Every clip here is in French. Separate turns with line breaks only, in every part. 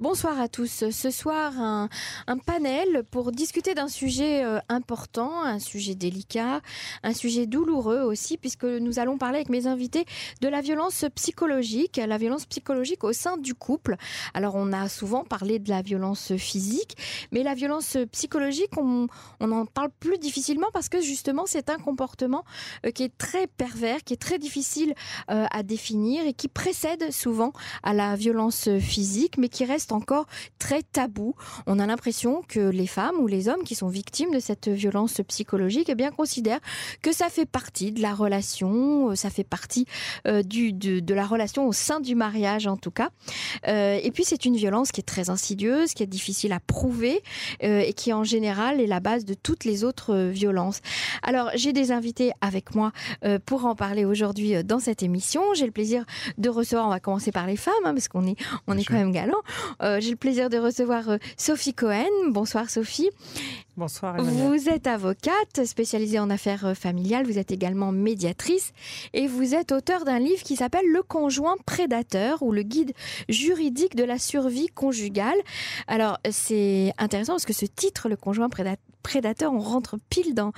Bonsoir à tous. Ce soir, un, panel pour discuter d'un sujet euh, important, un sujet délicat, un sujet douloureux aussi, puisque nous allons parler avec mes invités de la violence psychologique, la violence psychologique au sein du couple. Alors, on a souvent parlé de la violence physique, mais la violence psychologique, on, en parle plus difficilement parce que justement, c'est un comportement euh, qui est très pervers, qui est très difficile euh, à définir et qui précède souvent à la violence physique, mais qui reste encore très tabou. On a l'impression que les femmes ou les hommes qui sont victimes de cette violence psychologique eh bien, considèrent que ça fait partie de la relation, euh, ça fait partie euh, du, de, la relation au sein du mariage en tout cas. Euh, et puis c'est une violence qui est très insidieuse, qui est difficile à prouver et qui en général est la base de toutes les autres violences. Alors j'ai des invités avec moi pour en parler aujourd'hui dans cette émission. J'ai le plaisir de recevoir, on va commencer par les femmes, hein, parce qu'on est, on est quand même galant. Euh, j'ai le plaisir de recevoir euh, Sophie Cohen. Bonsoir Sophie.
Bonsoir.
Vous êtes avocate spécialisée en affaires euh, familiales, vous êtes également médiatrice et vous êtes auteur d'un livre qui s'appelle Le conjoint prédateur ou le guide juridique de la survie conjugale. Alors c'est intéressant parce que ce titre, Le conjoint prédateur. On rentre pile dans,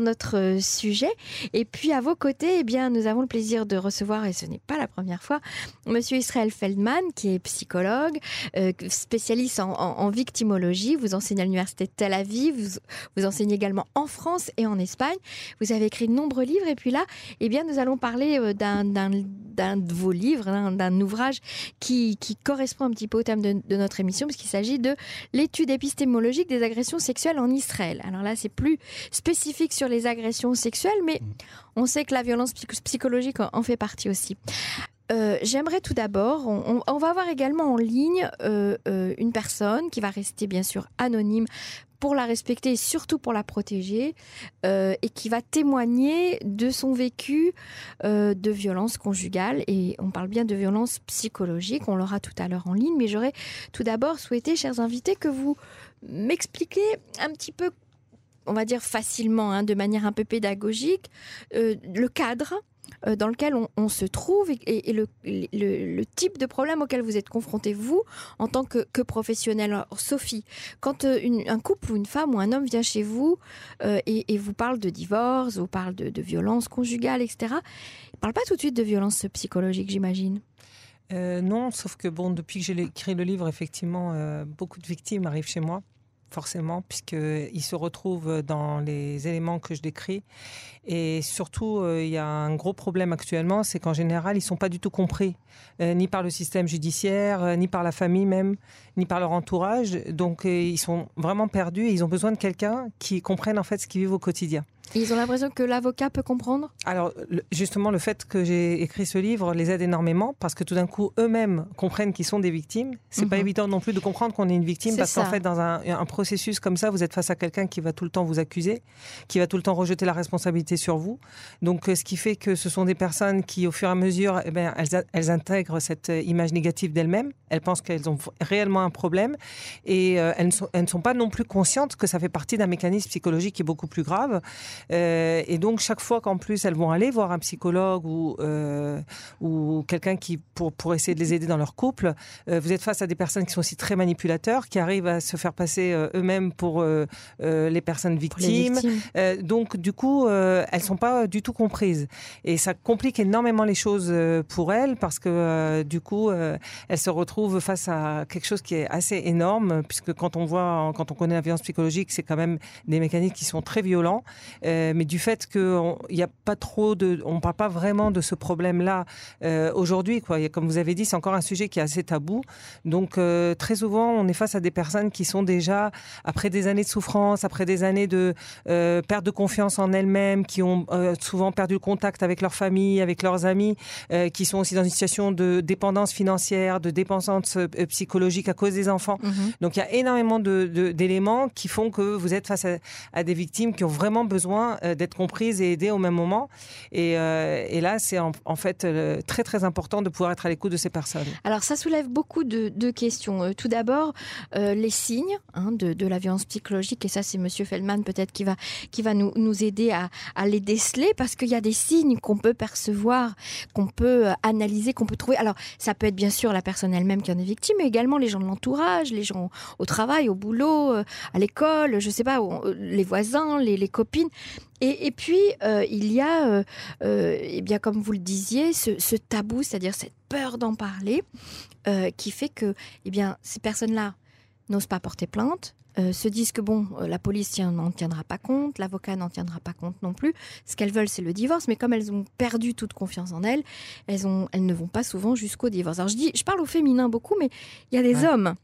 notre euh, sujet. Et puis à vos côtés, eh bien, nous avons le plaisir de recevoir, et ce n'est pas la première fois, Monsieur Israël Feldman, qui est psychologue, euh, spécialiste en, victimologie. Vous enseignez à l'université de Tel Aviv. Vous, enseignez également en France et en Espagne. Vous avez écrit de nombreux livres. Et puis là, eh bien, nous allons parler euh, d'un de vos livres, d'un ouvrage qui, correspond un petit peu au thème de, notre émission, puisqu'il s'agit de l'étude épistémologique des agressions sexuelles en Israël. Alors là, c'est plus spécifique sur les agressions sexuelles, mais on sait que la violence psychologique en fait partie aussi. Euh, j'aimerais tout d'abord, on, va avoir également en ligne euh, une personne qui va rester bien sûr anonyme pour la respecter et surtout pour la protéger et qui va témoigner de son vécu de violence conjugale. Et on parle bien de violence psychologique, on l'aura tout à l'heure en ligne, mais j'aurais tout d'abord souhaité, chers invités, que vous m'expliquer un petit peu, on va dire facilement, hein, de manière un peu pédagogique, euh, le cadre euh, dans lequel on, se trouve et, le, type de problème auquel vous êtes confronté, vous, en tant que, professionnel. Sophie, quand euh, un couple ou une femme ou un homme vient chez vous et, vous parle de divorce, vous parle de, de violence conjugale, etc., il ne parle pas tout de suite de violence psychologique, j'imagine?
Euh, non, sauf que bon, depuis que j'ai écrit le livre, effectivement, euh, beaucoup de victimes arrivent chez moi, forcément, puisqu'ils se retrouvent dans les éléments que je décris. Et surtout, euh, il y a un gros problème actuellement, c'est qu'en général, ils sont pas du tout compris, ni par le système judiciaire, ni par la famille même, ni par leur entourage. Donc, ils sont vraiment perdus et ils ont besoin de quelqu'un qui comprenne en fait ce qu'ils vivent au quotidien.
Ils ont l'impression que l'avocat peut comprendre
Alors, justement, le fait que j'ai écrit ce livre les aide énormément parce que tout d'un coup, eux-mêmes comprennent qu'ils sont des victimes. C'est pas mhm. évident non plus de comprendre qu'on est une victime parce qu'en fait, dans un, processus comme ça, vous êtes face à quelqu'un qui va tout le temps vous accuser, qui va tout le temps rejeter la responsabilité sur vous. Donc, euh, ce qui fait que ce sont des personnes qui, au fur et à mesure, eh bien, elles, elles intègrent cette euh, image négative d'elles-mêmes. Elles pensent qu'elles ont réellement un problème et euh, elles, ne sont, elles ne sont pas non plus conscientes que ça fait partie d'un mécanisme psychologique qui est beaucoup plus grave. Euh, et donc chaque fois qu'en plus elles vont aller voir un psychologue ou euh, ou quelqu'un qui pour pour essayer de les aider dans leur couple, euh, vous êtes face à des personnes qui sont aussi très manipulateurs, qui arrivent à se faire passer eux-mêmes pour les personnes victimes. donc du coup elles sont pas du tout comprises et ça complique énormément les choses pour elles parce que du coup elles se retrouvent face à quelque chose qui est assez énorme puisque quand on voit quand on connaît la violence psychologique c'est quand même des mécanismes qui sont très violents. Euh, mais du fait qu'il n'y a pas trop de, on parle pas vraiment de ce problème-là euh, aujourd'hui. Quoi. comme vous avez dit, c'est encore un sujet qui est assez tabou. Donc euh, très souvent, on est face à des personnes qui sont déjà après des années de souffrance, après des années de perte de confiance en elles-mêmes, qui ont souvent perdu le contact avec leur famille, avec leurs amis, qui sont aussi dans une situation de dépendance financière, de dépendance psychologique à cause des enfants. Mm-hmm. Donc il y a énormément d'éléments de, qui font que vous êtes face à, à des victimes qui ont vraiment besoin besoin d'être comprises et aidées au même moment. Et, et là, c'est en, fait très très important de pouvoir être à l'écoute de ces personnes.
Alors ça soulève beaucoup de, questions. tout d'abord, les signes hein, de, de, la violence psychologique, et ça c'est Monsieur Feldman peut-être qui va, qui va nous, nous aider à, à les déceler, parce qu'il y a des signes qu'on peut percevoir, qu'on peut analyser, qu'on peut trouver. Alors ça peut être bien sûr la personne elle-même qui en est victime, mais également les gens de l'entourage, les gens au travail, au boulot, euh, à l'école, je sais pas, euh, les voisins, les, copines. Et, puis, euh, il y a, eh bien, comme vous le disiez, ce, tabou, c'est-à-dire cette peur d'en parler, qui fait que eh bien, ces personnes-là n'osent pas porter plainte, euh, se disent que bon, euh, la police n'en tiendra pas compte, l'avocat n'en tiendra pas compte non plus. Ce qu'elles veulent, c'est le divorce, mais comme elles ont perdu toute confiance en elles, elles, ont, elles ne vont pas souvent jusqu'au divorce. Alors je dis, je parle au féminin beaucoup, mais il y a des hommes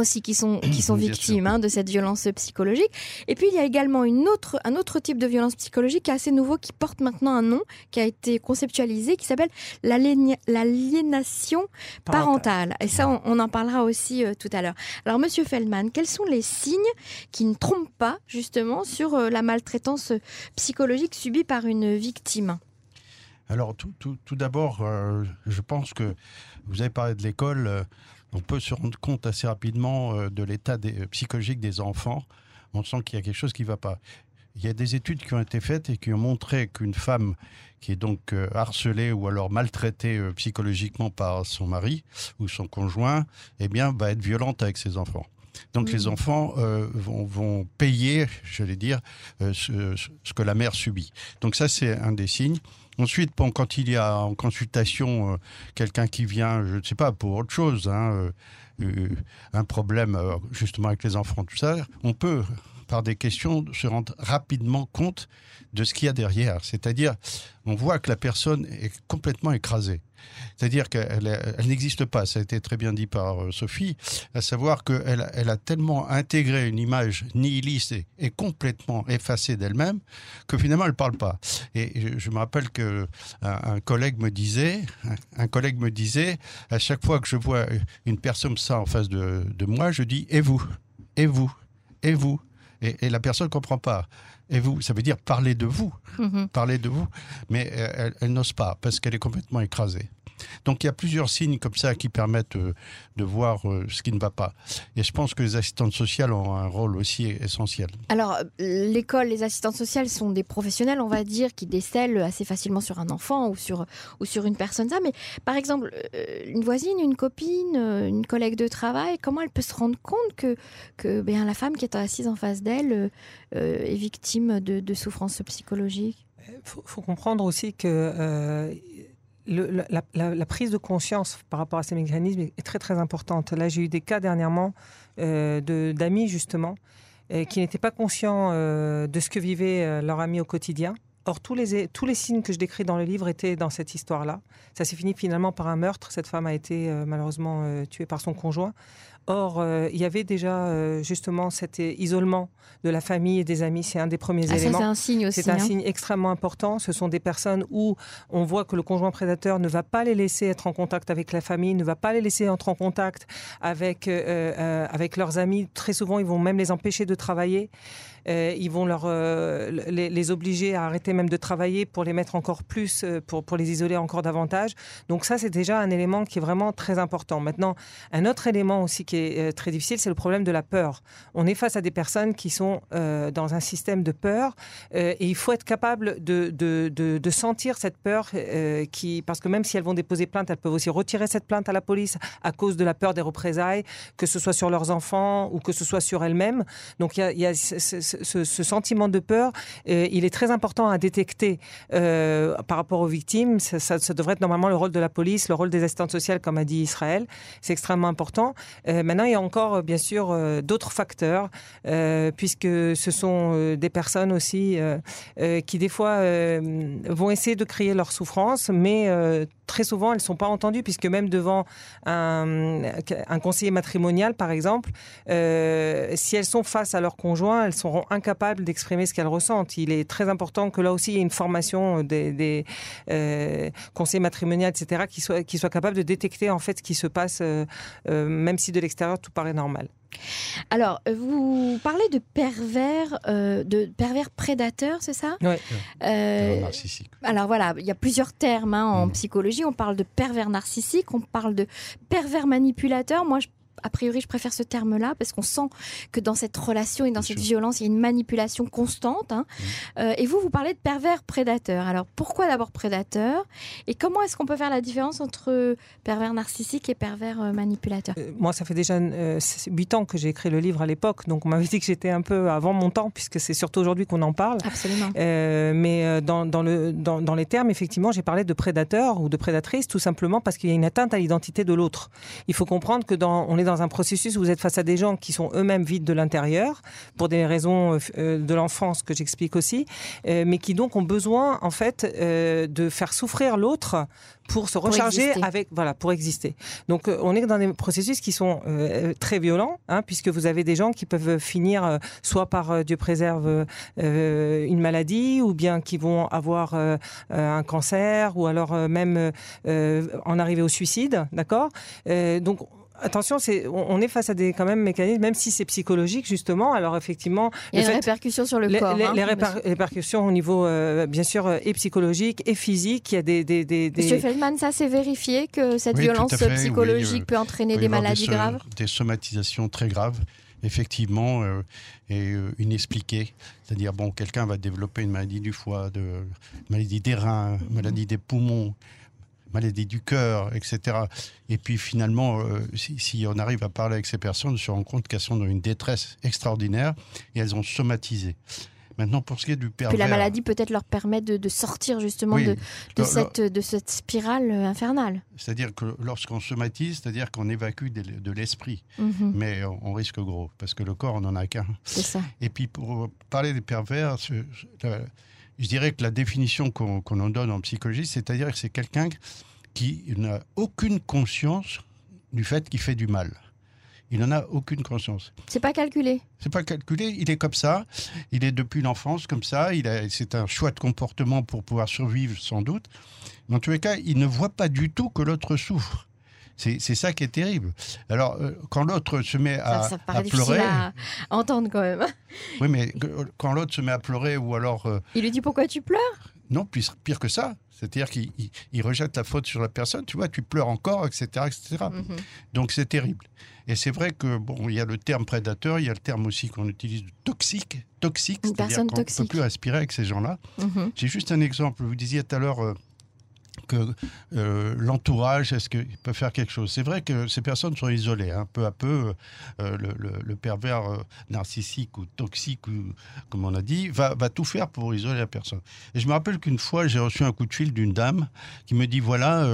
aussi qui sont, qui sont victimes hein, de cette violence psychologique. Et puis il y a également une autre, un autre type de violence psychologique qui est assez nouveau, qui porte maintenant un nom, qui a été conceptualisé, qui s'appelle l'aliénation parentale. Et ça, on, en parlera aussi euh, tout à l'heure. Alors Monsieur Feldman, quels sont les signes qui ne trompent pas justement sur euh, la maltraitance psychologique subie par une victime?
Alors tout, tout, tout d'abord, euh, je pense que vous avez parlé de l'école on peut se rendre compte assez rapidement euh, de l'état euh, psychologique des enfants. On sent qu'il y a quelque chose qui ne va pas. Il y a des études qui ont été faites et qui ont montré qu'une femme qui est donc euh, harcelée ou alors maltraitée psychologiquement par son mari ou son conjoint, eh bien, va être violente avec ses enfants. Donc les enfants vont, payer, je vais dire, ce, ce, que la mère subit. Donc ça, c'est un des signes. Ensuite, quand il y a en consultation euh, quelqu'un qui vient, je ne sais pas, pour autre chose, hein, euh, euh, un problème justement avec les enfants, tout ça, on peut par des questions, se rendre rapidement compte de ce qu'il y a derrière. C'est-à-dire, on voit que la personne est complètement écrasée. C'est-à-dire qu'elle elle, n'existe pas, ça a été très bien dit par euh, Sophie, à savoir qu'elle elle a tellement intégré une image nihiliste et, complètement effacée d'elle-même que finalement elle ne parle pas. Et je, me rappelle que un, collègue me disait, collègue me disait, à chaque fois que je vois une personne ça en face de, de moi, je dis et vous, et vous, et vous, et, la personne ne comprend pas. Et vous, ça veut dire parler de vous, mhm. parler de vous, mais euh, elle n'ose pas parce qu'elle est complètement écrasée. Donc il y a plusieurs signes comme ça qui permettent euh, de voir euh, ce qui ne va pas. Et je pense que les assistantes sociales ont un rôle aussi essentiel.
Alors l'école, les assistantes sociales sont des professionnels, on va dire, qui décèlent assez facilement sur un enfant ou sur, ou sur une personne. Ça, mais par exemple, euh, une voisine, une copine, une collègue de travail, comment elle peut se rendre compte que, que bien, la femme qui est assise en face d'elle est victime de, de souffrances psychologiques?
Il faut, comprendre aussi que la, prise de conscience par rapport à ces mécanismes est très très importante. Là, j'ai eu des cas dernièrement euh, d'amis justement euh, qui n'étaient pas conscients euh, de ce que vivait leur ami au quotidien. Or, tous les, tous les signes que je décris dans le livre étaient dans cette histoire-là. Ça s'est fini finalement par un meurtre. Cette femme a été malheureusement tuée par son conjoint. Or, euh, il y avait déjà euh, justement cet isolement de la famille et des amis. C'est un des premiers
ah,
éléments.
C'est un signe aussi.
C'est un hein. signe extrêmement important. Ce sont des personnes où on voit que le conjoint prédateur ne va pas les laisser être en contact avec la famille, ne va pas les laisser entrer en contact avec, euh, avec leurs amis. Très souvent, ils vont même les empêcher de travailler. Ils vont leur, les, obliger à arrêter même de travailler pour les mettre encore plus, pour, pour les isoler encore davantage. Donc ça, c'est déjà un élément qui est vraiment très important. Maintenant, un autre élément aussi qui est très difficile, c'est le problème de la peur. On est face à des personnes qui sont dans un système de peur et il faut être capable de, sentir cette peur parce que même si elles vont déposer plainte, elles peuvent aussi retirer cette plainte à la police à cause de la peur des représailles, que ce soit sur leurs enfants ou que ce soit sur elles-mêmes. Donc il y a, ce, sentiment de peur, euh, il est très important à détecter euh, par rapport aux victimes. Ça, devrait être normalement le rôle de la police, le rôle des assistantes sociales, comme a dit Israël. C'est extrêmement important. Euh, maintenant, il y a encore, bien sûr, d'autres facteurs, puisque ce sont des personnes aussi qui, des fois, vont essayer de crier leur souffrance, mais très souvent, elles ne sont pas entendues, puisque même devant un, conseiller matrimonial, par exemple, si elles sont face à leur conjoint, elles seront incapables d'exprimer ce qu'elles ressentent. Il est très important que là aussi, il y ait une formation des, euh, conseillers matrimoniaux, etc., qui soient, capables de détecter en fait ce qui se passe, euh, euh, même si de l'extérieur tout paraît normal.
Alors, euh, vous parlez de pervers, euh, de pervers prédateurs, c'est ça
Oui.
Euh,
alors voilà, il y a plusieurs termes hein, en mmh. psychologie. On parle de pervers narcissique, on parle de pervers manipulateur. Moi, je a priori, je préfère ce terme-là parce qu'on sent que dans cette relation et dans cette violence, il y a une manipulation constante. Hein. Euh, et vous, vous parlez de pervers prédateur. Alors, pourquoi d'abord prédateur Et comment est-ce qu'on peut faire la différence entre pervers narcissique et pervers euh, manipulateur
euh, Moi, ça fait déjà 8 ans que j'ai écrit le livre à l'époque, donc on m'avait dit que j'étais un peu avant mon temps, puisque c'est surtout aujourd'hui qu'on en parle.
Absolument.
mais dans, dans, le, dans, dans les termes, effectivement, j'ai parlé de prédateur ou de prédatrice, tout simplement parce qu'il y a une atteinte à l'identité de l'autre. Il faut comprendre que dans, on est dans un processus où vous êtes face à des gens qui sont eux-mêmes vides de l'intérieur, pour des raisons euh, de l'enfance que j'explique aussi, euh, mais qui donc ont besoin, en fait, euh, de faire souffrir l'autre pour se recharger avec voilà pour exister. Donc on est dans des processus qui sont très violents hein, puisque vous avez des gens qui peuvent finir soit par Dieu préserve une maladie ou bien qui vont avoir un cancer ou alors même en arriver au suicide, d'accord? Donc Attention, c'est, on est face à des quand même mécanismes, même si c'est psychologique justement. Alors effectivement,
il y a une répercussion sur le corps.
Les, hein, répercussions au niveau, euh, bien sûr, euh, et psychologique et physique. Il y a des. des, des,
Monsieur Feldman, ça c'est vérifié que cette violence psychologique peut entraîner des maladies graves.
Des somatisations très graves effectivement euh, et inexpliquées. C'est-à-dire, bon, quelqu'un va développer une maladie du foie, de, une maladie des reins, une maladie des poumons, maladie du cœur, etc. Et puis finalement, euh, si, on arrive à parler avec ces personnes, on se rend compte qu'elles sont dans une détresse extraordinaire et elles ont somatisé. Maintenant, pour ce qui est du pervers...
Puis la maladie peut-être leur permet de, sortir justement de, de, cette, de cette spirale euh, infernale.
C'est-à-dire que lorsqu'on somatise, c'est-à-dire qu'on évacue de, l'esprit. Mhm. Mais on, risque gros, parce que le corps, on n'en a qu'un.
C'est ça.
Et puis pour parler des pervers, je dirais que la définition qu'on en donne en psychologie, c'est-à-dire que c'est quelqu'un qui n'a aucune conscience du fait qu'il fait du mal. Il n'en a aucune conscience.
C'est pas calculé.
C'est pas calculé. Il est comme ça. Il est depuis l'enfance comme ça. Il c'est un choix de comportement pour pouvoir survivre sans doute. Dans tous les cas, il ne voit pas du tout que l'autre souffre. C'est ça qui est terrible. Alors, euh, quand l'autre se met à,
ça, ça pleurer. à entendre quand même.
Oui, mais quand l'autre se met à pleurer ou alors. Euh,
il lui dit pourquoi tu pleures?
Non, pire, pire que ça. C'est-à-dire qu'il rejette la faute sur la personne. Tu vois, tu pleures encore, etc., etc. Mhm. Donc c'est terrible. Et c'est vrai que bon, il y a le terme prédateur, il y a le terme aussi qu'on utilise de toxique, toxique, c'est-à-dire qu'on ne peut plus respirer avec ces gens-là. Mhm. J'ai juste un exemple. Vous disiez tout à l'heure. Euh, que euh, l'entourage, est-ce qu'il peut faire quelque chose? C'est vrai que ces personnes sont isolées. Hein. Peu à peu, euh, le, pervers euh, narcissique ou toxique, comme on a dit, va, tout faire pour isoler la personne. Et je me rappelle qu'une fois, j'ai reçu un coup de fil d'une dame qui me dit, voilà,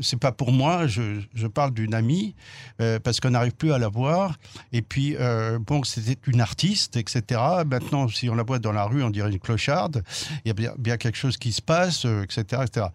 c'est pas pour moi, je, parle d'une amie, euh, parce qu'on n'arrive plus à la voir. Et puis, euh, bon, c'était une artiste, etc. Maintenant, si on la voit dans la rue, on dirait une clocharde. Il y a bien, quelque chose qui se passe, etc. Euh, etc.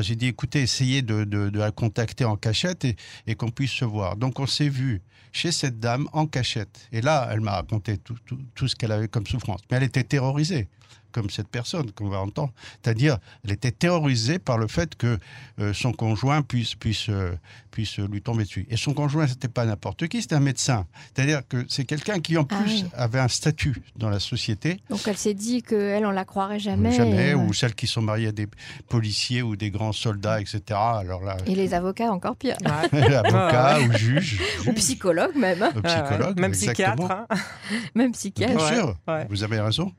J'ai dit, écoutez, essayez de, la contacter en cachette et, qu'on puisse se voir. Donc, on s'est vu chez cette dame en cachette. Et là, elle m'a raconté tout ce qu'elle avait comme souffrance. Mais elle était terrorisée comme cette personne qu'on va entendre. C'est-à-dire, elle était terrorisée par le fait que euh, son conjoint puisse, puisse, euh, puisse lui tomber dessus. Et son conjoint, c'était pas n'importe qui, c'était un médecin. C'est-à-dire que c'est quelqu'un qui, en ah plus, avait un statut dans la société.
Donc elle s'est dit qu'elle, on la croirait jamais.
Jamais, ou celles qui sont mariées à des policiers ou des grands soldats, etc. Alors là,
et les avocats, encore pire.
avocats ou juges.
Ou psychologues même.
Ou psychologues,
même psychiatre. Hein.
même psychiatre.
Bien sûr, vous avez raison.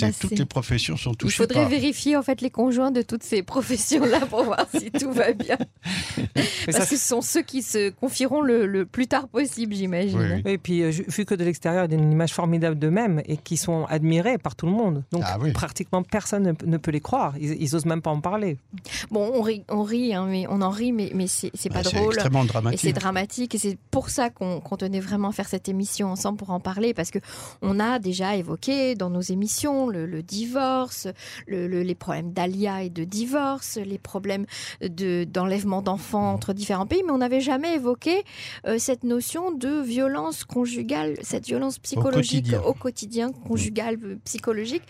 Bah, toutes les professions sont touchées.
Il faudrait vérifier en fait les conjoints de toutes ces professions-là pour voir si tout va bien. Parce que ce sont ceux qui se confieront le, plus tard possible, j'imagine.
Et puis, euh, vu que de l'extérieur, il y a une image formidable d'eux-mêmes et qui sont admirés par tout le monde. Donc, ah pratiquement personne ne, peut les croire. Ils, n'osent même pas en parler.
Bon, on rit, on rit hein, mais on en rit, mais, mais c'est pas drôle. C'est
extrêmement dramatique.
Et c'est dramatique. Et c'est pour ça qu'on tenait vraiment à faire cette émission ensemble pour en parler. Parce que on a déjà évoqué dans nos émissions séparation, le, divorce, les problèmes d'alia et de divorce, les problèmes d'enlèvement d'enfants entre différents pays, mais on n'avait jamais évoqué euh, cette notion de violence conjugale, cette violence psychologique au quotidien, conjugale, euh, psychologique,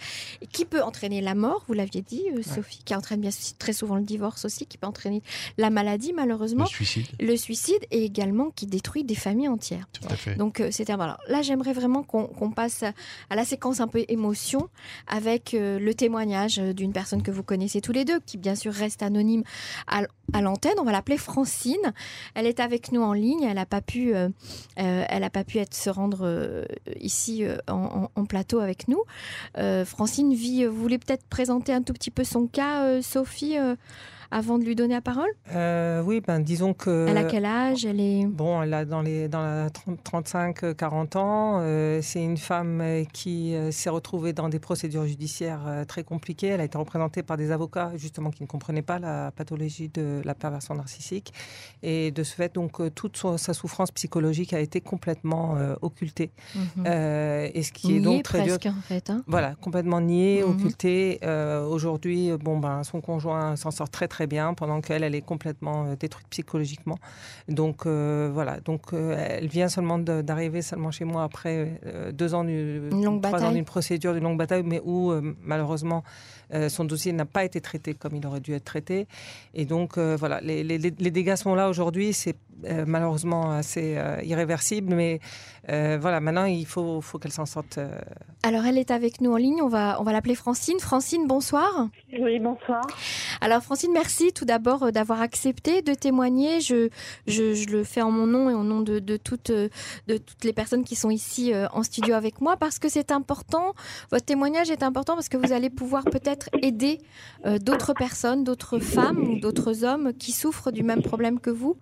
qui peut entraîner la mort, vous l'aviez dit, euh, Sophie, qui entraîne bien très souvent le divorce aussi, qui peut entraîner la maladie malheureusement, le
suicide,
le suicide et également qui détruit des familles entières.
Tout à fait.
Donc c'est alors là j'aimerais vraiment qu'on passe à la séquence un peu émotion avec le témoignage d'une personne que vous connaissez tous les deux, qui bien sûr reste anonyme à, l'antenne. On va l'appeler Francine. Elle est avec nous en ligne. Elle n'a pas pu, euh, euh, elle pas pu se rendre euh, ici en, plateau avec nous. Francine. Vous voulez peut-être présenter un tout petit peu son cas, Sophie avant de lui donner la parole
euh, Oui, ben disons que.
Elle a quel âge? Elle est.
Bon, elle a dans les dans la 35-40 ans. Euh, c'est une femme euh, qui s'est retrouvée dans des procédures judiciaires très compliquées. Elle a été représentée par des avocats justement qui ne comprenaient pas la pathologie de la perversion narcissique, et de ce fait, donc toute sa souffrance psychologique a été complètement occultée.
Mhm.
et ce qui est donc très
presque, dur. en fait. Hein.
Voilà, complètement niée, mhm. occultée. Aujourd'hui, bon ben son conjoint s'en sort très très très bien, pendant qu'elle, elle est complètement euh, détruite psychologiquement. Donc euh, voilà, donc euh, elle vient seulement d'arriver seulement chez moi après deux ans, trois ans d'une procédure, d'une longue bataille, mais où malheureusement son dossier n'a pas été traité comme il aurait dû être traité. Et donc voilà, les, les, les dégâts sont là aujourd'hui. C'est euh, malheureusement assez euh, irréversible, mais euh, voilà, maintenant il faut, faut qu'elle s'en sorte.
Alors elle est avec nous en ligne, on va, on va l'appeler Francine. Francine, bonsoir.
Oui, bonsoir.
Alors Francine, merci tout d'abord d'avoir accepté de témoigner. Je, je, le fais en mon nom et au nom de, de, toutes, de toutes les personnes qui sont ici en studio avec moi parce que c'est important, votre témoignage est important parce que vous allez pouvoir peut-être aider d'autres personnes, d'autres femmes ou d'autres hommes qui souffrent du même problème que vous.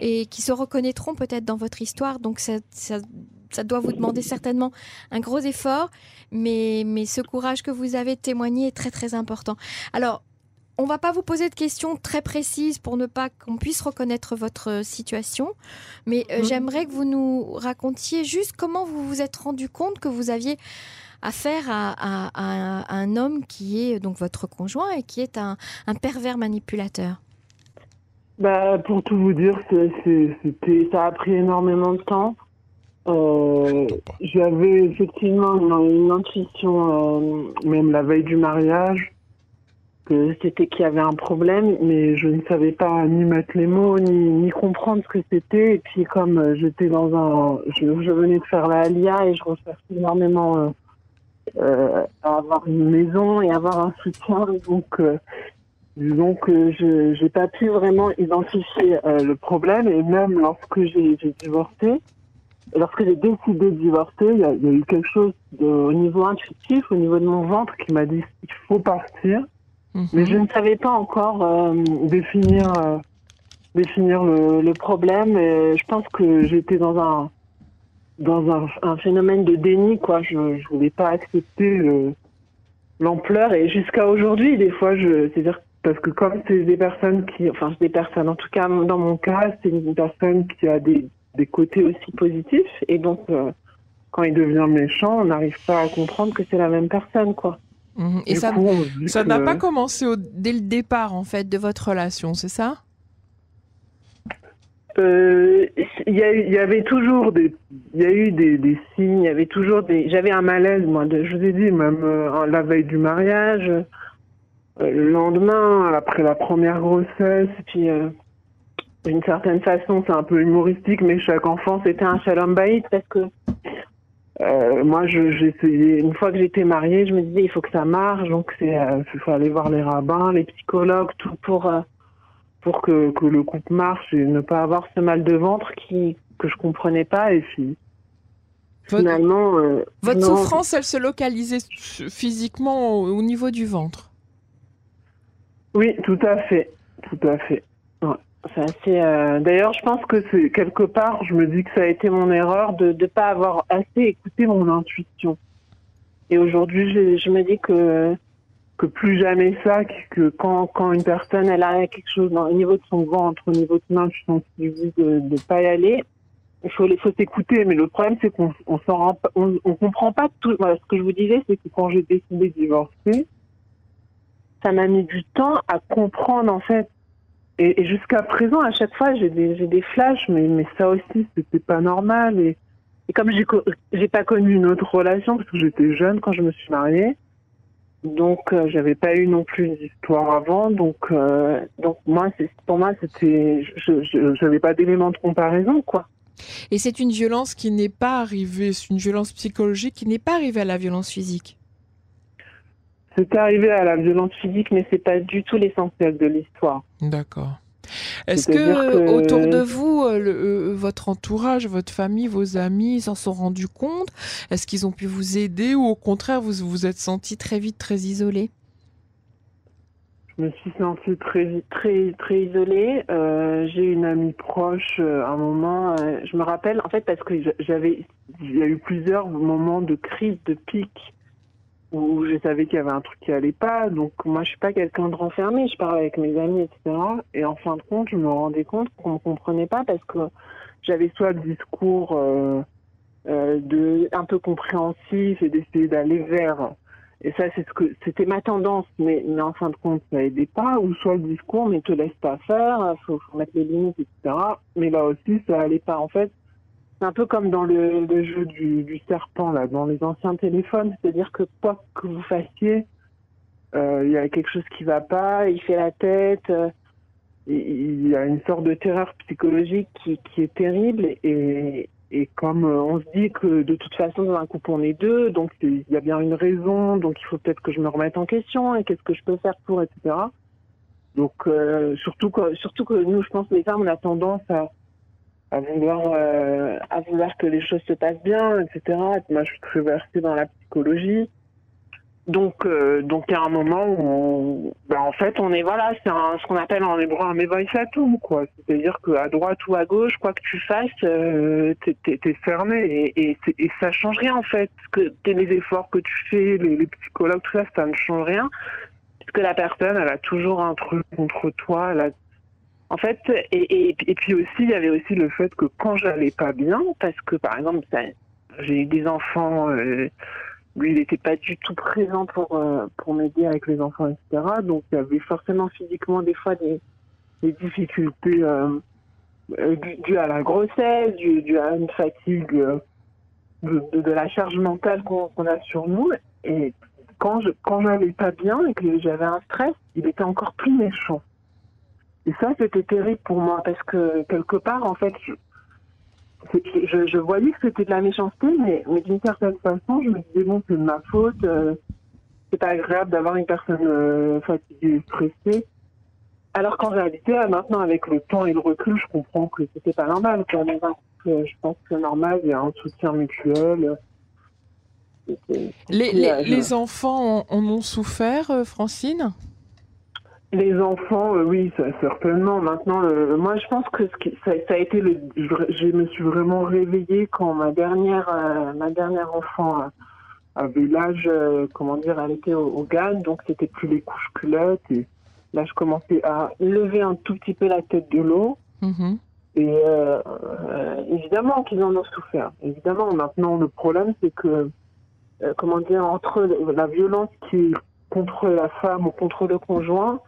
Et qui se reconnaîtront peut-être dans votre histoire. Donc ça, ça, doit vous demander certainement un gros effort, mais, mais ce courage que vous avez témoigné est très très important. Alors, on va pas vous poser de questions très précises pour ne pas qu'on puisse reconnaître votre situation, mais euh, mhm. j'aimerais que vous nous racontiez juste comment vous vous êtes rendu compte que vous aviez affaire à, à, un homme qui est donc votre conjoint et qui est un pervers manipulateur.
Bah, pour tout vous dire, c'était, ça a pris énormément de temps. Euh, j'avais effectivement une, intuition, euh, même la veille du mariage, que c'était qu'il y avait un problème, mais je ne savais pas ni mettre les mots, ni, ni comprendre ce que c'était. Et puis comme euh, j'étais dans un, je, venais de faire la Alia et je recherchais énormément euh, à avoir une maison et avoir un soutien, donc Disons que je n'ai pas pu vraiment identifier euh, le problème et même lorsque j'ai divorcé, lorsque j'ai décidé de divorcer, il y, a eu quelque chose de, au niveau intuitif, au niveau de mon ventre qui m'a dit il faut partir. Mhm. Mais je ne savais pas encore euh, définir, euh, définir le, le, problème. Et je pense que j'étais dans un dans un, un, phénomène de déni, quoi. Je ne voulais pas accepter l'ampleur et jusqu'à aujourd'hui, des fois, je, c'est-à-dire parce que comme c'est des personnes qui, enfin des personnes, en tout cas dans mon cas, c'est une personne qui a des, des côtés aussi positifs et donc euh, quand il devient méchant, on n'arrive pas à comprendre que c'est la même personne, quoi.
Mhm. Et ça, ça n'a pas commencé dès le départ en fait de votre relation, c'est ça?
Euh, il y, y, avait toujours des, il y a eu des, des signes, il y avait toujours des, j'avais un malaise moi, de, je vous ai dit même euh, la veille du mariage, le lendemain, après la première grossesse, puis euh, d'une certaine façon, c'est un peu humoristique, mais chaque enfant, c'était un shalom bayit parce que euh, moi, je, j'essayais, une fois que j'étais mariée, je me disais, il faut que ça marche, donc c'est, il faut aller voir les rabbins, les psychologues, tout pour, pour que, que le couple marche et ne pas avoir ce mal de ventre qui, que je comprenais pas, et puis, Finalement,
votre souffrance, elle se localisait physiquement au niveau du ventre?
Oui, tout à fait, tout à fait. Euh, d'ailleurs, je pense que c'est quelque part, je me dis que ça a été mon erreur de ne pas avoir assez écouté mon intuition. Et aujourd'hui, je, je, me dis que que plus jamais ça, que quand, quand une personne elle a quelque chose au niveau de son ventre, au niveau de son intuition qui lui dit de ne pas y aller, il faut, faut s'écouter, mais le problème c'est qu'on on on, on, comprend pas tout. Voilà, ce que je vous disais, c'est que quand j'ai décidé de divorcer, ça m'a mis du temps à comprendre en fait. Et, jusqu'à présent, à chaque fois, j'ai des, flashs, mais, ça aussi, c'était pas normal. Et, comme j'ai, j'ai pas connu une autre relation parce que j'étais jeune quand je me suis mariée, donc euh, j'avais pas eu non plus d'histoire avant. Donc euh, moi, pour moi, c'était, je, je, j'avais pas d'éléments de comparaison, quoi.
Et c'est une violence qui n'est pas arrivée, c'est une violence psychologique qui n'est pas arrivée à la violence physique.
C'est arrivé à la violence physique, mais c'est pas du tout l'essentiel de l'histoire.
D'accord. Est-ce que, autour de vous, euh, euh, votre entourage, votre famille, vos amis s'en sont rendus compte? Est-ce qu'ils ont pu vous aider ou au contraire vous vous êtes senti très vite très isolé?
Je me suis sentie très très très isolée. Euh, j'ai une amie proche à un moment. je me rappelle en fait parce que j'avais, il y a eu plusieurs moments de crise, de pic où je savais qu'il y avait un truc qui allait pas. Donc moi, je suis pas quelqu'un de renfermé. Je parle avec mes amis, etc. Et en fin de compte, je me rendais compte qu'on me comprenait pas parce que j'avais soit le discours euh, euh, de un peu compréhensif et d'essayer d'aller vers. Et ça, c'est ce que c'était ma tendance, mais, mais en fin de compte, ça aidait pas. Ou soit le discours, mais te laisse pas faire, faut, faut mettre les limites, etc. Mais là aussi, ça allait pas. En fait, c'est un peu comme dans le, jeu du, serpent, là, dans les anciens téléphones. C'est-à-dire que quoi que vous fassiez, euh, il y a quelque chose qui va pas, il fait la tête, euh, il y a une sorte de terreur psychologique qui, est terrible. Et, comme euh, on se dit que de toute façon, dans un couple, on est deux, donc il y a bien une raison, donc il faut peut-être que je me remette en question, et qu'est-ce que je peux faire pour, etc. Donc, surtout, que, surtout que nous, je pense, les femmes, on a tendance à à vouloir, euh, à vouloir que les choses se passent bien, etc. moi, je suis très versée dans la psychologie. Donc, euh, donc il y a un moment où, ben, en fait, on est voilà, c'est ce qu'on appelle en hébreu un mévaïsatum, quoi. C'est-à-dire qu'à droite ou à gauche, quoi que tu fasses, euh, t'es, es, fermé et, et, et, ça change rien en fait. Que les efforts que tu fais, les, psychologues, tout ça, ça ne change rien, puisque la personne, elle a toujours un truc contre toi, elle en fait, et, puis aussi, il y avait aussi le fait que quand j'allais pas bien, parce que par exemple, j'ai eu des enfants, euh, lui, il n'était pas du tout présent pour, euh, pour m'aider avec les enfants, etc. Donc, il y avait forcément physiquement des fois des, difficultés euh, dues à la grossesse, dues, à une fatigue de, de, la charge mentale qu'on a sur nous. Et quand je quand j'allais pas bien et que j'avais un stress, il était encore plus méchant. Et ça, c'était terrible pour moi parce que quelque part, en fait, je, voyais que c'était de la méchanceté, mais, d'une certaine façon, je me disais, bon, c'est de ma faute, euh, c'est pas agréable d'avoir une personne euh, fatiguée, stressée. Alors qu'en réalité, euh, maintenant, avec le temps et le recul, je comprends que c'était pas normal. Quand je pense que c'est normal, il y a un soutien mutuel.
Les, enfants en ont souffert, Francine?
Les enfants, euh, oui, certainement. Maintenant, moi, je pense que ça, a été le. Je, me suis vraiment réveillée quand ma dernière, euh, ma dernière enfant avait l'âge, euh, comment dire, elle était au, au donc c'était plus les couches culottes. Et là, je commençais à lever un tout petit peu la tête de l'eau. Mm-hmm. Et évidemment qu'ils en ont souffert. Évidemment, maintenant, le problème, c'est que, comment dire, entre la violence qui est contre la femme ou contre le conjoint,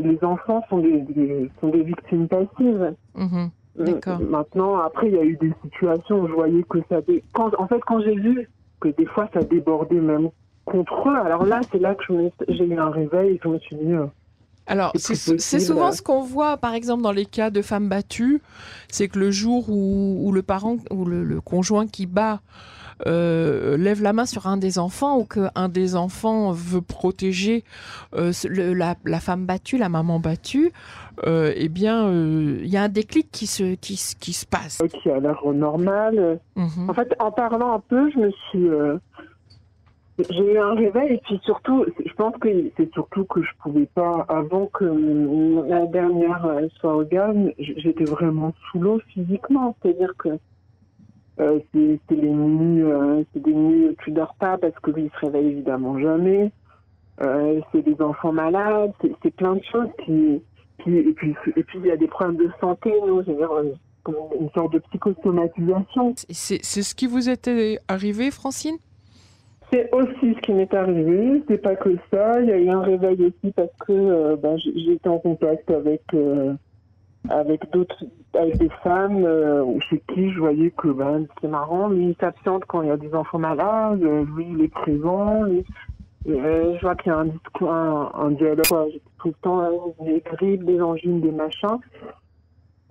les enfants sont des, sont des victimes passives. Euh, maintenant, après, il y a eu des situations où je voyais que ça... Quand, en fait, quand j'ai vu que des fois, ça débordait même contre eux, alors là, c'est là que j'ai eu un réveil et je me suis dit... Euh,
alors, c'est souvent ce qu'on voit, par exemple, dans les cas de femmes battues, c'est que le jour où, le parent ou le conjoint qui bat euh, lève la main sur un des enfants ou qu'un des enfants veut protéger euh, la, femme battue, la maman battue, euh, eh bien, il y a un déclic qui se, qui, qui se passe.
Qui a l'air normal. Mhm. En fait, en parlant un peu, je me suis j'ai eu un réveil et puis surtout, je pense que c'est surtout que je pouvais pas, avant que la dernière soit au gamme, j'étais vraiment sous l'eau physiquement. C'est-à-dire que euh, c'est les nuits, euh, c'est des nuits où tu dors pas parce que lui il se réveille évidemment jamais. Euh, c'est des enfants malades, c'est plein de choses qui, qui et puis et puis il y a des problèmes de santé. Nous, dire, une sorte de psychosomatisation.
C'est ce qui vous était arrivé, Francine?
C'est aussi ce qui m'est arrivé. C'est pas que ça. Il y a eu un réveil aussi parce que euh, ben, j'étais en contact avec euh, avec d'autres, avec des femmes euh, chez qui je voyais que ben c'est marrant, lui il s'absente quand il y a des enfants malades, lui il est présent. je vois qu'il y a un, un, dialogue. Tout le temps des grippes, des angines, des machins.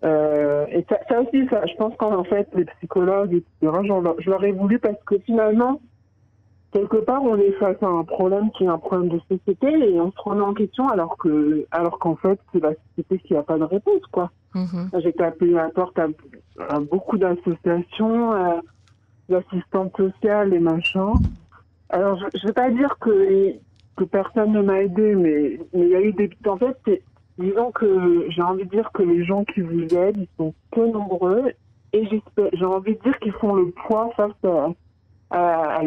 et ça, ça, aussi, ça, je pense qu'en fait, les psychologues, etc., je leur ai voulu parce que finalement, quelque part, on est face à un problème qui est un problème de société et on se remet en question alors que, alors qu'en fait, c'est la société qui n'a pas de réponse, quoi. Mhm. J'ai tapé la porte à, beaucoup d'associations, d'assistantes sociales et machin. Alors, je, ne vais pas dire que, que personne ne m'a aidé, mais, mais il y a eu des, en fait, disons que j'ai envie de dire que les gens qui vous aident, ils sont peu nombreux et j'ai envie de dire qu'ils font le poids face à, à,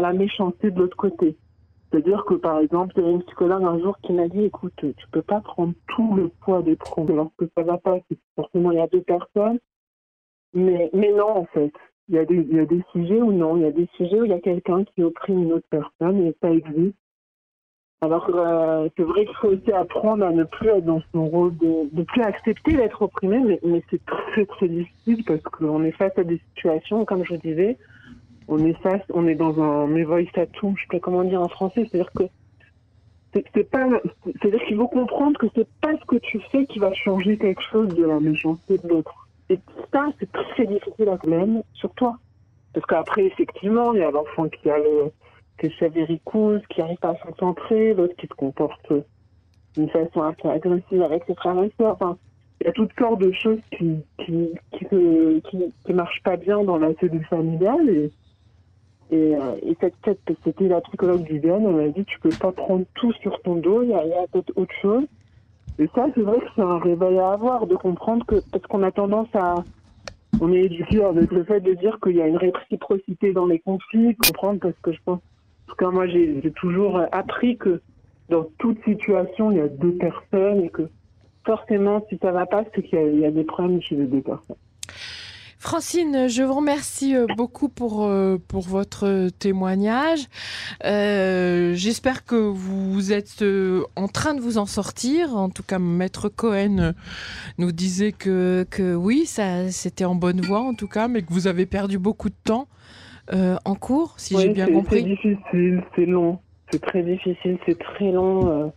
la, méchanceté de l'autre côté. C'est-à-dire que, par exemple, il y a une psychologue un jour qui m'a dit, écoute, tu peux pas prendre tout le poids des problèmes lorsque ça va pas, forcément il y a deux personnes. Mais, mais non, en fait. Il y, a des, il y a des sujets où non, il y a des sujets où il y a quelqu'un qui opprime une autre personne et ça existe. Alors, euh, c'est vrai qu'il faut aussi apprendre à ne plus être dans son rôle, de ne plus accepter d'être opprimé, mais, mais c'est très, très difficile parce qu'on est face à des situations, comme je disais, on est face, on est dans un tout, je sais pas comment dire en français, c'est-à-dire que c'est pas, c'est-à-dire qu'il faut comprendre que c'est pas ce que tu fais qui va changer quelque chose de la méchanceté de l'autre. Et ça, c'est très difficile à même sur toi. Parce qu'après, effectivement, il y a l'enfant qui a le, qui est qui arrive pas à se concentrer, l'autre qui se comporte d'une façon un peu agressive avec ses frères et sœurs. Il y a toutes sortes de choses qui, qui, qui, qui, marchent pas bien dans la cellule familiale et, euh, et cette, c'était la psychologue Viviane, elle m'a dit tu peux pas prendre tout sur ton dos, il y a, peut-être autre chose. Et ça, c'est vrai que c'est un réveil à avoir, de comprendre que, parce qu'on a tendance à, on est éduqué avec le fait de dire qu'il y a une réciprocité dans les conflits, comprendre parce que je pense, parce que moi j'ai toujours appris que dans toute situation, il y a deux personnes et que forcément, si ça va pas, c'est qu'il y, a des problèmes chez les deux personnes.
Francine, je vous remercie euh, beaucoup pour, euh, pour votre témoignage. Euh, j'espère que vous êtes en train de vous en sortir. En tout cas, Maître Cohen nous disait que, que oui, ça c'était en bonne voie en tout cas, mais que vous avez perdu beaucoup de temps en cours, si j'ai bien compris.
C'est difficile, c'est long, c'est très difficile, c'est très long.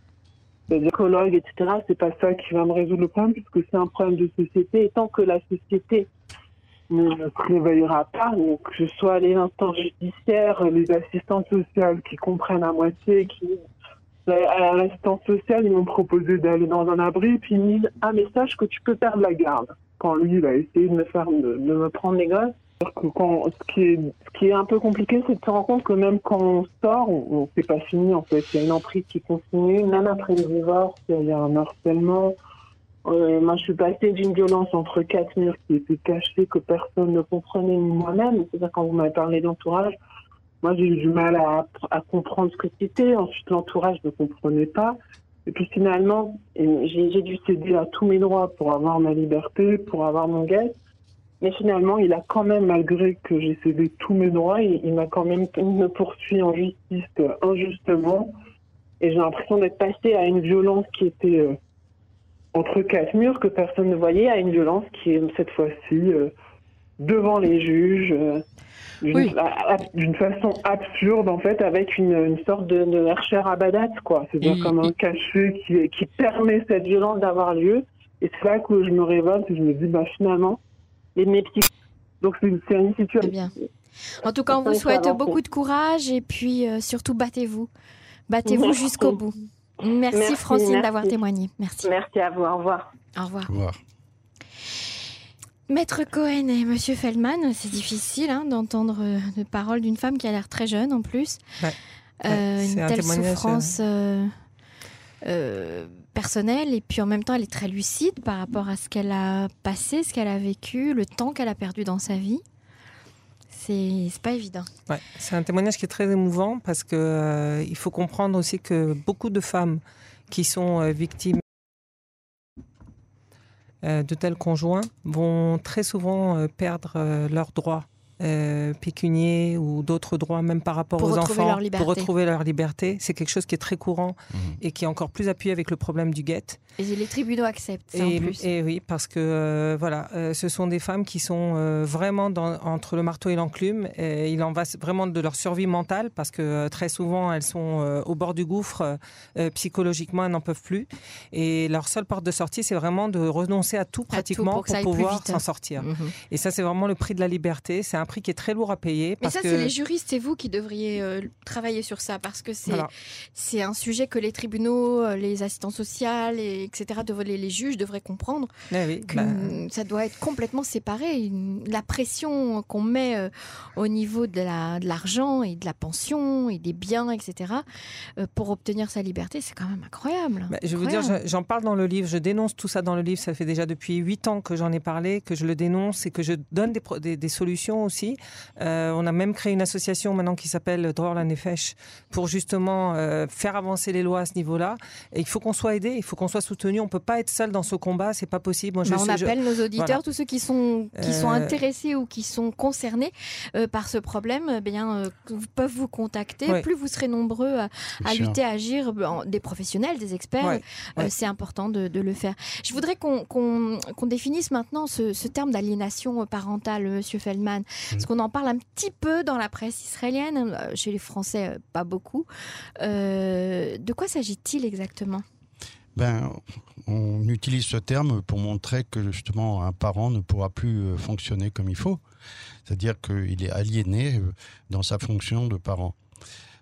les écologues, etc., c'est pas ça qui va me résoudre le problème, puisque c'est un problème de société. Et tant que la société ne se réveillera pas. Donc, que ce soit les instances judiciaires, les assistantes sociales qui comprennent à moitié, qui à l'assistance sociale, ils m'ont proposé d'aller dans un abri, puis ils me disent Ah, mais sache que tu peux perdre la garde. Quand lui, il a essayé de me faire, de, me prendre les gosses. Quand, ce, qui est, un peu compliqué, c'est de se rendre compte que même quand on sort, c'est pas fini en fait. Il y a une emprise qui continue, même après le divorce, il y a un harcèlement. Euh, moi, je suis passée d'une violence entre quatre murs qui était cachée, que personne ne comprenait, ni moi-même. C'est-à-dire, quand vous m'avez parlé d'entourage, moi, j'ai eu du mal à, comprendre ce que c'était. Ensuite, l'entourage ne comprenait pas. Et puis, finalement, j'ai dû céder à tous mes droits pour avoir ma liberté, pour avoir mon guet. Mais finalement, il a quand même, malgré que j'ai cédé tous mes droits, il, m'a quand même me poursuit en justice injustement. Et j'ai l'impression d'être passée à une violence qui était euh, entre quatre murs que personne ne voyait à une violence qui est cette fois-ci euh, devant les juges, euh, d'une façon absurde en fait, avec une, une sorte de, de hercher abadat, quoi. C'est-à-dire comme un cachet qui, qui permet cette violence d'avoir lieu. Et c'est là que je me révolte et je me dis, bah finalement, les mes petits... Donc c'est une, situation...
Bien. En tout cas, on vous souhaite beaucoup de courage et puis euh, surtout battez-vous. Battez-vous jusqu'au bout. Merci, Francine d'avoir témoigné. Merci.
Merci à vous. Au revoir.
Au revoir. Maître Cohen et Monsieur Feldman, c'est difficile hein, d'entendre euh, de paroles d'une femme qui a l'air très jeune en plus. Euh, une telle souffrance euh, personnelle et puis en même temps elle est très lucide par rapport à ce qu'elle a passé, ce qu'elle a vécu, le temps qu'elle a perdu dans sa vie c'est pas évident.
C'est un témoignage qui est très émouvant parce que euh, il faut comprendre aussi que beaucoup de femmes qui sont euh, victimes de tels conjoints vont très souvent perdre leurs droits euh, pécuniers ou d'autres droits, même par rapport aux enfants, pour retrouver leur liberté. C'est quelque chose qui est très courant mhm. et qui est encore plus appuyé avec le problème du guet.
Et les tribunaux acceptent ça
et,
en plus.
Et oui, parce que euh, voilà, euh, ce sont des femmes qui sont euh, vraiment dans, entre le marteau et l'enclume. Et il en va vraiment de leur survie mentale parce que très souvent elles sont au bord du gouffre psychologiquement, elles n'en peuvent plus. Et leur seule porte de sortie, c'est vraiment de renoncer à tout pratiquement pour, pouvoir s'en sortir. Mhm. Et ça, c'est vraiment le prix de la liberté. C'est un prix qui est très lourd à payer.
Mais ça, c'est les juristes et vous qui devriez euh, travailler sur ça parce que c'est c'est un sujet que les tribunaux, euh, les assistants sociaux, et etc., les, les juges devraient comprendre.
Eh
que bah. Ça doit être complètement séparé. La pression qu'on met euh, au niveau de l'argent et de la pension et des biens, etc., pour obtenir sa liberté, c'est quand même incroyable.
Bah, je veux dire, j'en parle dans le livre, je dénonce tout ça dans le livre. Ça fait déjà depuis huit ans que j'en ai parlé, que je le dénonce et que je donne des, des, des solutions aussi euh, on a même créé une association maintenant qui s'appelle Dror la Nefesh pour justement euh, faire avancer les lois à ce niveau-là. Et il faut qu'on soit aidé, il faut qu'on soit soutenu. On peut pas être seul dans ce combat, c'est pas possible.
Bah, on appelle nos auditeurs, tous ceux qui sont qui sont euh, intéressés ou qui sont concernés par ce problème, eh bien peuvent vous contacter. Plus vous serez nombreux à, lutter, à agir, des professionnels, des experts, c'est important de, le faire. Je voudrais qu'on définisse maintenant ce, terme d'aliénation parentale, Monsieur Feldman. Parce qu'on en parle un petit peu dans la presse israélienne, euh, chez les Français, euh, pas beaucoup. Euh, de quoi s'agit-il exactement?
Ben, on utilise ce terme pour montrer que justement un parent ne pourra plus fonctionner comme il faut. C'est-à-dire qu'il est aliéné dans sa fonction de parent.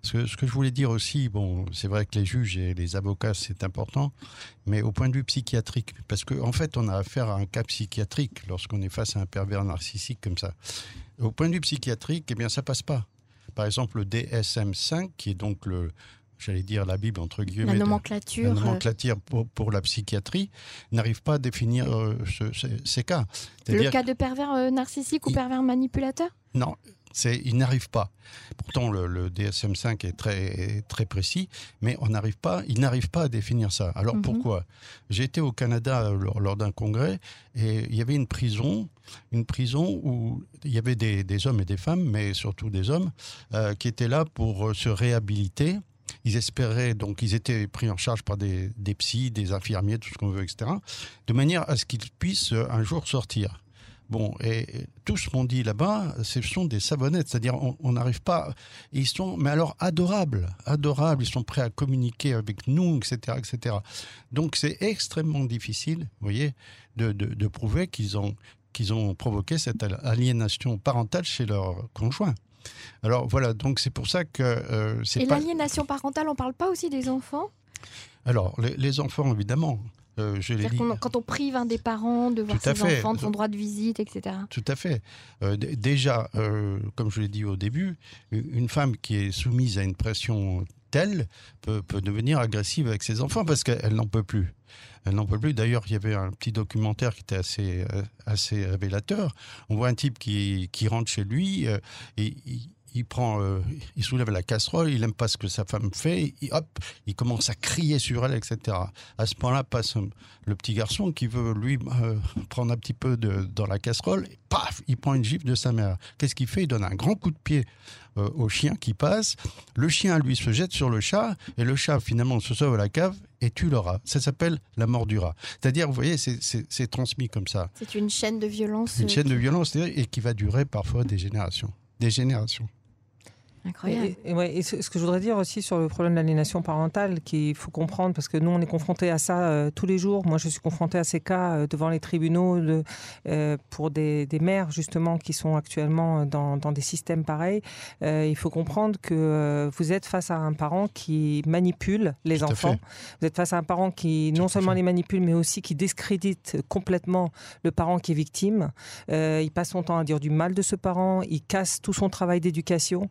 Ce que, ce que, je voulais dire aussi, bon, c'est vrai que les juges et les avocats, c'est important, mais au point de vue psychiatrique, parce qu'en en fait, on a affaire à un cas psychiatrique lorsqu'on est face à un pervers narcissique comme ça. Au point de vue psychiatrique, eh bien, ça passe pas. Par exemple, le DSM-5, qui est donc le, j'allais dire la Bible entre guillemets,
la nomenclature,
la nomenclature pour, la psychiatrie, n'arrive pas à définir euh, ces cas.
Le cas de pervers euh, narcissique ou pervers manipulateur?
Non, il n'arrive pas. Pourtant, le, DSM-5 est très, très précis, mais on n'arrive pas, il n'arrive pas à définir ça. Alors mhm. pourquoi? Été au Canada lors, d'un congrès et il y avait une prison, une prison où il y avait des, hommes et des femmes, mais surtout des hommes, euh, qui étaient là pour se réhabiliter. Ils espéraient, donc ils étaient pris en charge par des, des psys, des infirmiers, tout ce qu'on veut, etc., de manière à ce qu'ils puissent un jour sortir. Bon, et tout ce qu'on dit là-bas, ce sont des savonnettes, c'est-à-dire on n'arrive pas. Ils sont, mais alors adorables, adorables. Ils sont prêts à communiquer avec nous, etc., etc. Donc c'est extrêmement difficile, vous voyez, de, de, prouver qu'ils ont qu'ils ont provoqué cette aliénation parentale chez leur conjoint. Alors voilà, donc c'est pour ça que euh,
c'est. Et l'aliénation parentale, on parle pas aussi des enfants?
Alors, les, enfants, évidemment,
euh, quand on prive un des parents de voir ses enfants, de son droit de visite, etc.
Tout à fait. Euh, déjà, euh, comme je l'ai dit au début, une femme qui est soumise à une pression telle peut, devenir agressive avec ses enfants parce qu'elle n'en peut plus. Elle n'en peut plus. D'ailleurs, il y avait un petit documentaire qui était assez, assez révélateur. On voit un type qui, qui rentre chez lui et il prend, euh, il soulève la casserole, il n'aime pas ce que sa femme fait, et hop, il commence à crier sur elle, etc. À ce point-là passe le petit garçon qui veut lui euh, prendre un petit peu de, dans la casserole, et paf, il prend une gifle de sa mère. Qu'est-ce qu'il fait? Il donne un grand coup de pied euh, au chien qui passe. Le chien, lui, se jette sur le chat, et le chat, finalement, se sauve à la cave et tue le rat. Ça s'appelle la mort du rat. C'est-à-dire, vous voyez, c'est transmis comme ça.
C'est une chaîne de violence.
Une chaîne de violence, et qui va durer parfois des générations. Des générations.
Incroyable.
Et, ce, que je voudrais dire aussi sur le problème de l'aliénation parentale, qu'il faut comprendre, parce que nous, on est confrontés à ça euh, tous les jours. Moi, je suis confrontée à ces cas euh, devant les tribunaux de, euh, pour des, des, mères, justement, qui sont actuellement dans, dans des systèmes pareils. il faut comprendre que vous êtes face à un parent qui manipule les enfants. Vous êtes face à un parent qui non seulement les manipule, mais aussi qui discrédite complètement le parent qui est victime. il passe son temps à dire du mal de ce parent, il casse tout son travail d'éducation.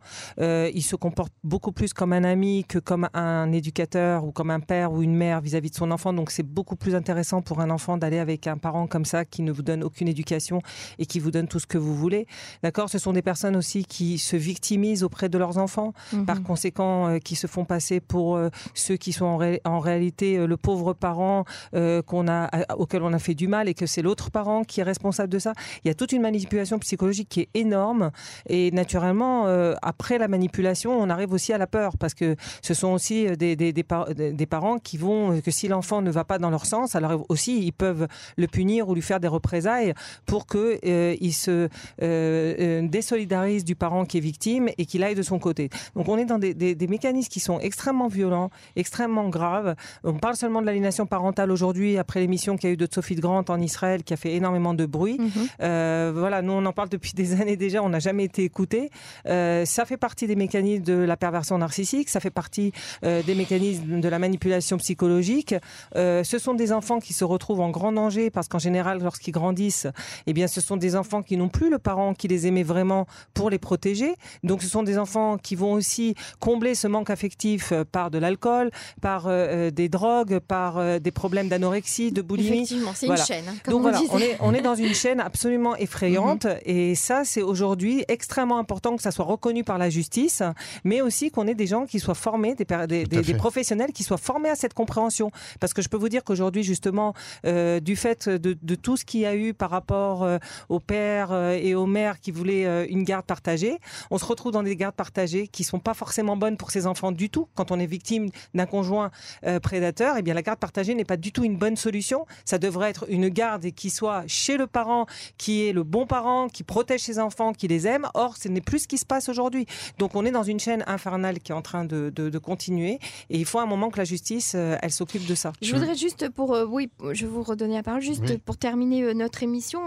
Il se comporte beaucoup plus comme un ami que comme un éducateur ou comme un père ou une mère vis-à-vis de son enfant. Donc c'est beaucoup plus intéressant pour un enfant d'aller avec un parent comme ça qui ne vous donne aucune éducation et qui vous donne tout ce que vous voulez. D'accord Ce sont des personnes aussi qui se victimisent auprès de leurs enfants, mhm. par conséquent euh, qui se font passer pour euh, ceux qui sont en, réalité euh, le pauvre parent qu'on a, auquel on a fait du mal et que c'est l'autre parent qui est responsable de ça. Il y a toute une manipulation psychologique qui est énorme et naturellement, après la manipulation, on arrive aussi à la peur parce que ce sont aussi des, des, des, parents qui vont, que si l'enfant ne va pas dans leur sens, alors aussi ils peuvent le punir ou lui faire des représailles pour qu'il il se désolidarise du parent qui est victime et qu'il aille de son côté. Donc on est dans des, des, mécanismes qui sont extrêmement violents, extrêmement graves. On parle seulement de l'aliénation parentale aujourd'hui après l'émission qu'il y a eu de Sophie de Grant en Israël qui a fait énormément de bruit. Mhm. Euh, voilà, nous on en parle depuis des années déjà, on n'a jamais été écouté. Euh, ça fait partie des mécanismes de la perversion narcissique, ça fait partie euh, des mécanismes de la manipulation psychologique. ce sont des enfants qui se retrouvent en grand danger parce qu'en général, lorsqu'ils grandissent, eh bien, ce sont des enfants qui n'ont plus le parent qui les aimait vraiment pour les protéger. Donc, ce sont des enfants qui vont aussi combler ce manque affectif euh, par de l'alcool, par euh, euh, des drogues, par des problèmes d'anorexie, de boulimie.
Effectivement, c'est une chaîne. Hein,
Donc voilà, on est, on est dans une chaîne absolument effrayante mhm. et ça, c'est aujourd'hui extrêmement important que ça soit reconnu par la justice, mais aussi qu'on ait des gens qui soient formés, des, des, professionnels qui soient formés à cette compréhension. Parce que je peux vous dire qu'aujourd'hui, justement, du fait de, de, tout ce qu'il y a eu par rapport aux pères et aux mères qui voulaient une garde partagée, on se retrouve dans des gardes partagées qui sont pas forcément bonnes pour ces enfants du tout. Quand on est victime d'un conjoint euh, prédateur, eh bien la garde partagée n'est pas du tout une bonne solution. Ça devrait être une garde qui soit chez le parent, qui est le bon parent, qui protège ses enfants, qui les aime. Or, ce n'est plus ce qui se passe aujourd'hui. Donc, on est dans une chaîne infernale qui est en train de, de, continuer. Et il faut un moment que la justice, euh, elle s'occupe de ça.
Je voudrais juste pour, euh, oui, je vais vous redonner la parole, juste pour terminer notre émission,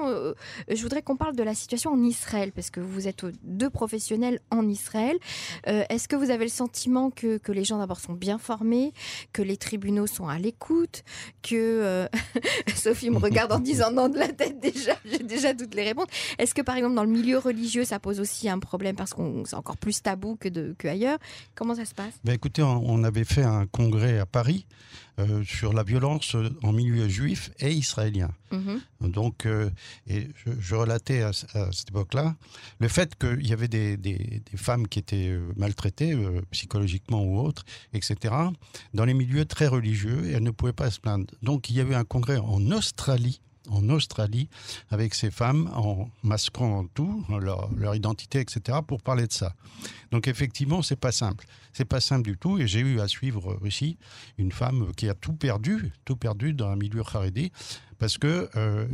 je voudrais qu'on parle de la situation en Israël, parce que vous êtes deux professionnels en Israël. Euh, est-ce que vous avez le sentiment que, que les gens d'abord sont bien formés, que les tribunaux sont à l'écoute, que euh, Sophie me regarde en disant non de la tête déjà, j'ai déjà toutes les réponses. Est-ce que par exemple dans le milieu religieux ça pose aussi un problème parce qu'on c'est encore plus tabou que, de, que ailleurs Comment ça se passe?
Ben Écoutez, on avait fait un congrès à Paris euh, sur la violence en milieu juif et israélien. Mhm. Donc, euh, et je, relatais à, cette époque-là le fait qu'il y avait des, des, femmes qui étaient euh, maltraitées psychologiquement ou autres, etc., dans les milieux très religieux et elles ne pouvaient pas se plaindre. Donc, il y avait un congrès en Australie en Australie avec ces femmes en masquant tout, leur, leur, identité, etc., pour parler de ça. Donc effectivement, c'est pas simple. C'est pas simple du tout. Et j'ai eu à suivre aussi une femme qui a tout perdu, tout perdu dans un milieu kharedi, parce que euh,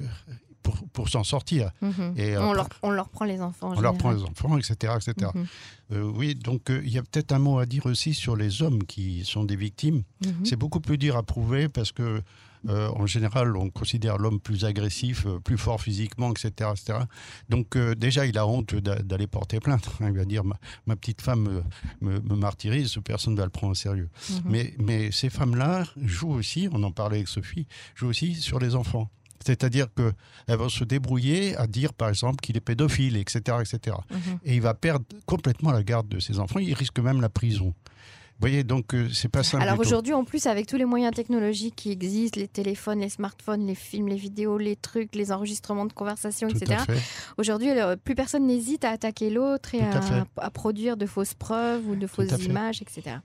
pour, pour s'en sortir.
Mhm. Et, on, leur, on, leur, prend les enfants.
On leur prend les enfants, etc. etc. Mhm. Euh, oui, donc euh, il y a peut-être un mot à dire aussi sur les hommes qui sont des victimes. Mhm. C'est beaucoup plus dur à prouver parce que euh, en général, on considère l'homme plus agressif, euh, plus fort physiquement, etc. etc. Donc euh, déjà, il a honte d'aller porter plainte. Il va dire, ma, petite femme me, martyrise, personne ne va le prendre au sérieux. Mhm. mais, mais ces femmes-là jouent aussi, on en parlait avec Sophie, jouent aussi sur les enfants. C'est-à-dire qu'elles vont se débrouiller à dire, par exemple, qu'il est pédophile, etc. etc. Mhm. Et il va perdre complètement la garde de ses enfants, il risque même la prison voyez, donc euh, c'est pas simple.
Alors aujourd'hui, en plus, avec tous les moyens technologiques qui existent, les téléphones, les smartphones, les films, les vidéos, les trucs, les enregistrements de conversation, etc. Aujourd'hui, plus personne n'hésite à attaquer l'autre et à, produire de fausses preuves ou de fausses images, etc.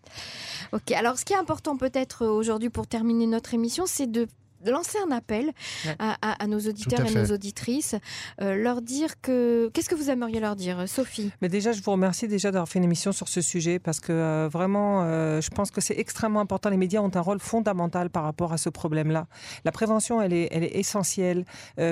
Ok. Alors, ce qui est important peut-être aujourd'hui pour terminer notre émission, c'est de lancer un appel à, nos auditeurs et nos auditrices, euh, leur dire que... Qu'est-ce que vous aimeriez leur dire, Sophie?
Mais déjà, je vous remercie déjà d'avoir fait une émission sur ce sujet parce que euh, vraiment, euh, je pense que c'est extrêmement important. Les médias ont un rôle fondamental par rapport à ce problème-là. La prévention, elle est, elle est essentielle.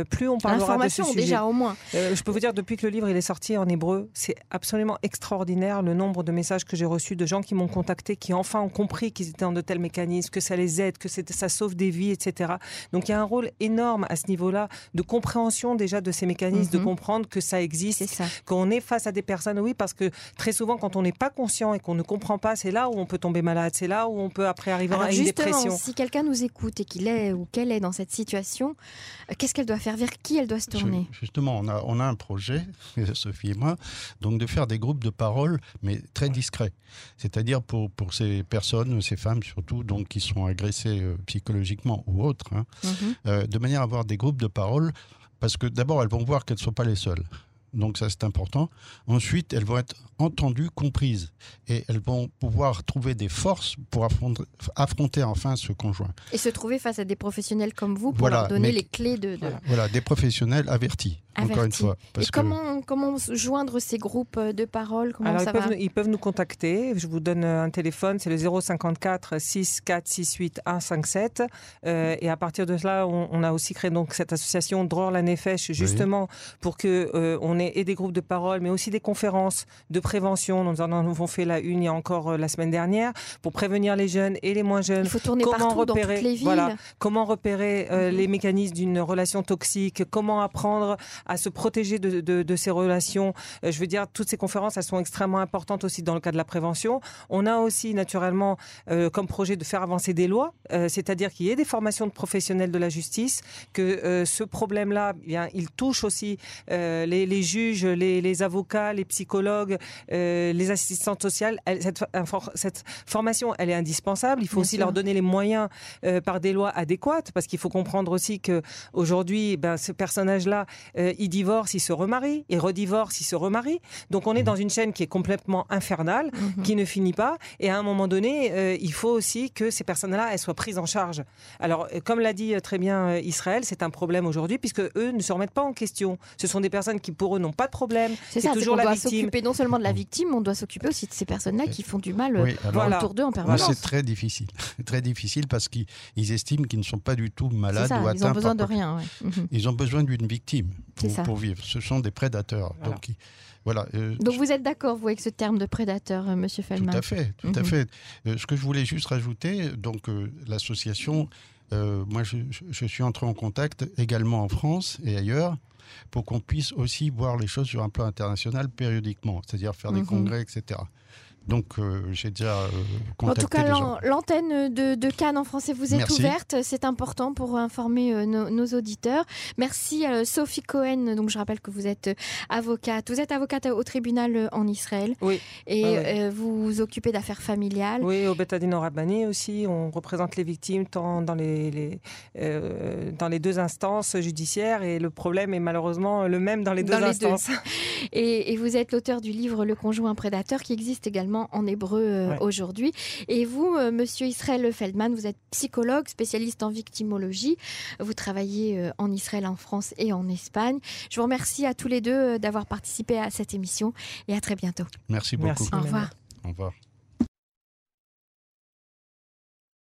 plus on parlera de ce sujet...
déjà, au moins.
je peux vous dire, depuis que le livre il est sorti en hébreu, c'est absolument extraordinaire le nombre de messages que j'ai reçus de gens qui m'ont contacté, qui enfin ont compris qu'ils étaient dans de tels mécanismes, que ça les aide, que ça sauve des vies, etc. Donc il y a un rôle énorme à ce niveau-là de compréhension déjà de ces mécanismes, de mhm. comprendre que ça existe, qu'on est face à des personnes, oui, parce que très souvent quand on n'est pas conscient et qu'on ne comprend pas, c'est là où on peut tomber malade, c'est là où on peut après arriver à une dépression.
Si quelqu'un nous écoute et qu'il est ou qu'elle est dans cette situation, euh, qu'est-ce qu'elle doit faire? Vers qui elle doit se tourner?
Justement, on a, on a un projet, Sophie et moi, donc de faire des groupes de parole, mais très discrets. C'est-à-dire pour, pour ces personnes, ces femmes surtout, donc qui sont agressées euh, psychologiquement ou autres, hein, mhm. euh, de manière à avoir des groupes de parole, parce que d'abord, elles vont voir qu'elles ne sont pas les seules. Donc ça, c'est important. Ensuite, elles vont être entendues, comprises. Et elles vont pouvoir trouver des forces pour affronter, enfin ce conjoint.
Et se trouver face à des professionnels comme vous pour leur donner les clés de,
Voilà, des professionnels avertis, encore une fois.
et comment, comment joindre ces groupes de parole? Comment
Alors,
ça
ils, peuvent, ils, peuvent, nous contacter. Je vous donne un téléphone, c'est le 054 6468 157. Euh, et à partir de cela, on, a aussi créé donc cette association Dror la Nefesh, justement pour que euh, on et des groupes de parole, mais aussi des conférences de prévention. Nous en avons fait la une il y a encore euh, la semaine dernière pour prévenir les jeunes et les moins jeunes.
Il faut tourner comment repérer, dans toutes les villes. Voilà,
comment repérer euh, mhm. les mécanismes d'une relation toxique, comment apprendre à se protéger de, de, ces relations? Euh, je veux dire, toutes ces conférences, elles sont extrêmement importantes aussi dans le cas de la prévention. On a aussi naturellement comme projet de faire avancer des lois, c'est-à-dire qu'il y ait des formations de professionnels de la justice, que ce problème-là, eh bien, il touche aussi les, les juges, les, avocats, les psychologues, euh, les assistantes sociales. cette, cette, formation, elle est indispensable. Il faut aussi leur donner les moyens euh, par des lois adéquates, parce qu'il faut comprendre aussi que aujourd'hui, ben, ce personnage-là, euh, il divorce, il se remarie, il redivorce, il se remarie. Donc on est dans une chaîne qui est complètement infernale, mhm. qui ne finit pas. Et à un moment donné, il faut aussi que ces personnes-là, elles soient prises en charge. Alors, comme l'a dit très bien Israël, c'est un problème aujourd'hui, puisque eux ne se remettent pas en question. Ce sont des personnes qui, pour eux, n'ont pas de problème.
C'est ça, toujours on doit s'occuper non seulement de la victime, on doit s'occuper aussi de ces personnes-là qui font du mal euh, autour d'eux en permanence.
C'est très difficile, très difficile parce qu'ils estiment qu'ils ne sont pas du tout malades ou atteints.
Ils ont besoin de rien.
Mhm. Ils ont besoin d'une victime pour, vivre. Ce sont des prédateurs. Donc, voilà.
Euh, Donc vous êtes d'accord, vous, avec ce terme de prédateur, M. Euh, Monsieur Feldman
Tout à fait, tout à mhm. fait. ce que je voulais juste rajouter, donc l'association, moi je, je, suis entré en contact également en France et ailleurs pour qu'on puisse aussi voir les choses sur un plan international périodiquement, c'est-à-dire faire des mhm. congrès, etc. Donc, euh, j'ai déjà euh, contacté
En tout cas, l'antenne de, Cannes en français vous est ouverte. C'est important pour informer euh, nos, auditeurs. Merci Sophie Cohen. Donc, je rappelle que vous êtes avocate. Vous êtes avocate au tribunal en Israël.
Oui.
Et vous vous occupez d'affaires familiales.
Oui, au Betadine Rabbani aussi. On représente les victimes tant dans les, dans les deux instances judiciaires. Et le problème est malheureusement le même dans les deux instances.
Et, et vous êtes l'auteur du livre Le conjoint prédateur qui existe également en hébreu euh, aujourd'hui. Et vous, euh, monsieur Israël Feldman, vous êtes psychologue, spécialiste en victimologie. Vous travaillez euh, en Israël, en France et en Espagne. Je vous remercie à tous les deux d'avoir participé à cette émission et à très bientôt.
Merci beaucoup.
Au revoir.
Au revoir.